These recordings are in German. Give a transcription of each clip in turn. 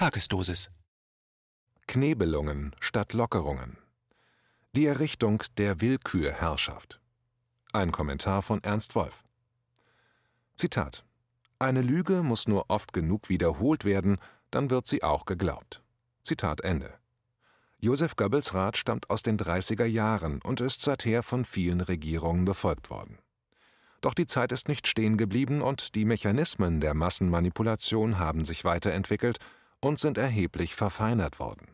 Tagesdosis. Knebelungen statt Lockerungen. Die Errichtung der Willkürherrschaft. Ein Kommentar von Ernst Wolf. Zitat: Eine Lüge muss nur oft genug wiederholt werden, dann wird sie auch geglaubt. Zitat Ende. Joseph Goebbels Rat stammt aus den 30er Jahren und ist seither von vielen Regierungen befolgt worden. Doch die Zeit ist nicht stehen geblieben und die Mechanismen der Massenmanipulation haben sich weiterentwickelt und sind erheblich verfeinert worden.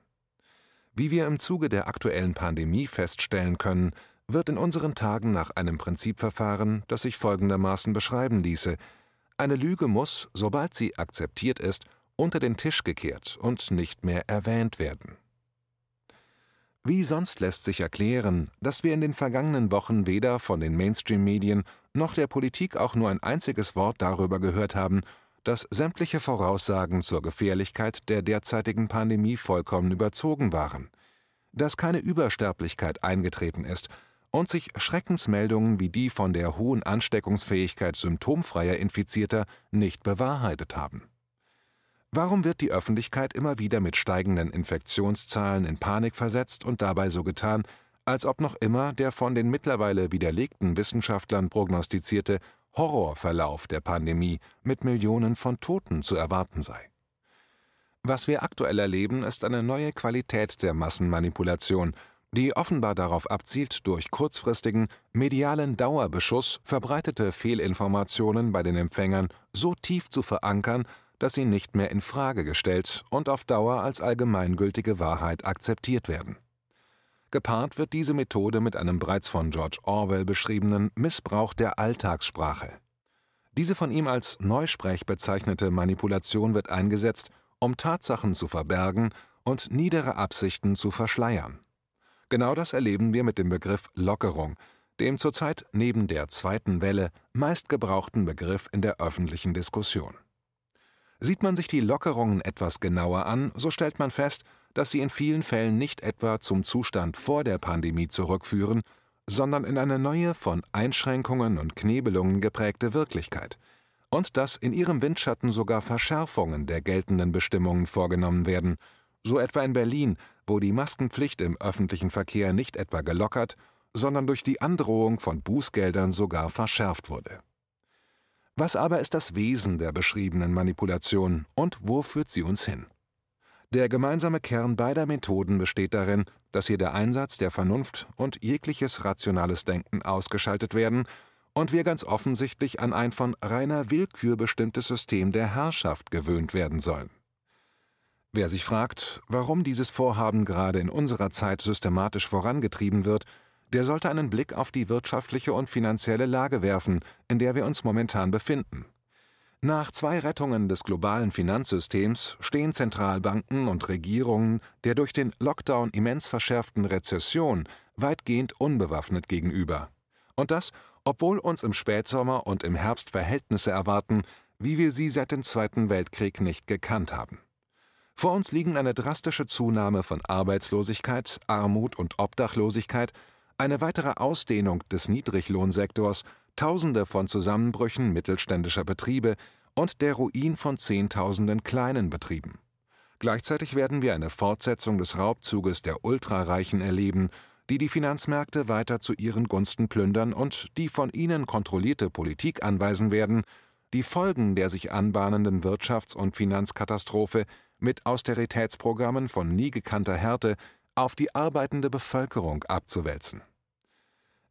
Wie wir im Zuge der aktuellen Pandemie feststellen können, wird in unseren Tagen nach einem Prinzip verfahren, das sich folgendermaßen beschreiben ließe Eine Lüge muss, sobald sie akzeptiert ist, unter den Tisch gekehrt und nicht mehr erwähnt werden. Wie sonst lässt sich erklären, dass wir in den vergangenen Wochen weder von den Mainstream-Medien noch der Politik auch nur ein einziges Wort darüber gehört haben, dass sämtliche Voraussagen zur Gefährlichkeit der derzeitigen Pandemie vollkommen überzogen waren, dass keine Übersterblichkeit eingetreten ist und sich Schreckensmeldungen wie die von der hohen Ansteckungsfähigkeit symptomfreier Infizierter nicht bewahrheitet haben. Warum wird die Öffentlichkeit immer wieder mit steigenden Infektionszahlen in Panik versetzt und dabei so getan, als ob noch immer der von den mittlerweile widerlegten Wissenschaftlern prognostizierte Horrorverlauf der Pandemie mit Millionen von Toten zu erwarten sei. Was wir aktuell erleben, ist eine neue Qualität der Massenmanipulation, die offenbar darauf abzielt, durch kurzfristigen, medialen Dauerbeschuss verbreitete Fehlinformationen bei den Empfängern so tief zu verankern, dass sie nicht mehr in Frage gestellt und auf Dauer als allgemeingültige Wahrheit akzeptiert werden. Gepaart wird diese Methode mit einem bereits von George Orwell beschriebenen Missbrauch der Alltagssprache. Diese von ihm als Neusprech bezeichnete Manipulation wird eingesetzt, um Tatsachen zu verbergen und niedere Absichten zu verschleiern. Genau das erleben wir mit dem Begriff Lockerung, dem zurzeit neben der zweiten Welle meistgebrauchten Begriff in der öffentlichen Diskussion. Sieht man sich die Lockerungen etwas genauer an, so stellt man fest, dass sie in vielen Fällen nicht etwa zum Zustand vor der Pandemie zurückführen, sondern in eine neue, von Einschränkungen und Knebelungen geprägte Wirklichkeit, und dass in ihrem Windschatten sogar Verschärfungen der geltenden Bestimmungen vorgenommen werden, so etwa in Berlin, wo die Maskenpflicht im öffentlichen Verkehr nicht etwa gelockert, sondern durch die Androhung von Bußgeldern sogar verschärft wurde. Was aber ist das Wesen der beschriebenen Manipulation und wo führt sie uns hin? Der gemeinsame Kern beider Methoden besteht darin, dass hier der Einsatz der Vernunft und jegliches rationales Denken ausgeschaltet werden und wir ganz offensichtlich an ein von reiner Willkür bestimmtes System der Herrschaft gewöhnt werden sollen. Wer sich fragt, warum dieses Vorhaben gerade in unserer Zeit systematisch vorangetrieben wird, der sollte einen Blick auf die wirtschaftliche und finanzielle Lage werfen, in der wir uns momentan befinden. Nach zwei Rettungen des globalen Finanzsystems stehen Zentralbanken und Regierungen der durch den Lockdown immens verschärften Rezession weitgehend unbewaffnet gegenüber. Und das, obwohl uns im Spätsommer und im Herbst Verhältnisse erwarten, wie wir sie seit dem Zweiten Weltkrieg nicht gekannt haben. Vor uns liegen eine drastische Zunahme von Arbeitslosigkeit, Armut und Obdachlosigkeit, eine weitere Ausdehnung des Niedriglohnsektors Tausende von Zusammenbrüchen mittelständischer Betriebe und der Ruin von Zehntausenden kleinen Betrieben. Gleichzeitig werden wir eine Fortsetzung des Raubzuges der Ultrareichen erleben, die die Finanzmärkte weiter zu ihren Gunsten plündern und die von ihnen kontrollierte Politik anweisen werden, die Folgen der sich anbahnenden Wirtschafts- und Finanzkatastrophe mit Austeritätsprogrammen von nie gekannter Härte auf die arbeitende Bevölkerung abzuwälzen.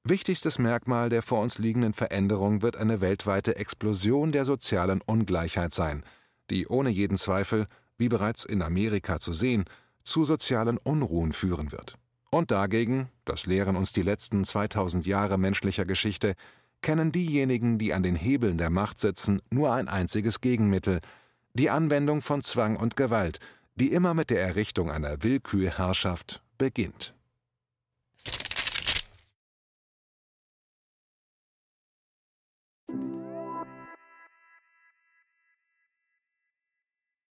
Wichtigstes Merkmal der vor uns liegenden Veränderung wird eine weltweite Explosion der sozialen Ungleichheit sein, die ohne jeden Zweifel, wie bereits in Amerika zu sehen, zu sozialen Unruhen führen wird. Und dagegen, das lehren uns die letzten 2000 Jahre menschlicher Geschichte, kennen diejenigen, die an den Hebeln der Macht sitzen, nur ein einziges Gegenmittel, die Anwendung von Zwang und Gewalt, die immer mit der Errichtung einer Willkürherrschaft beginnt.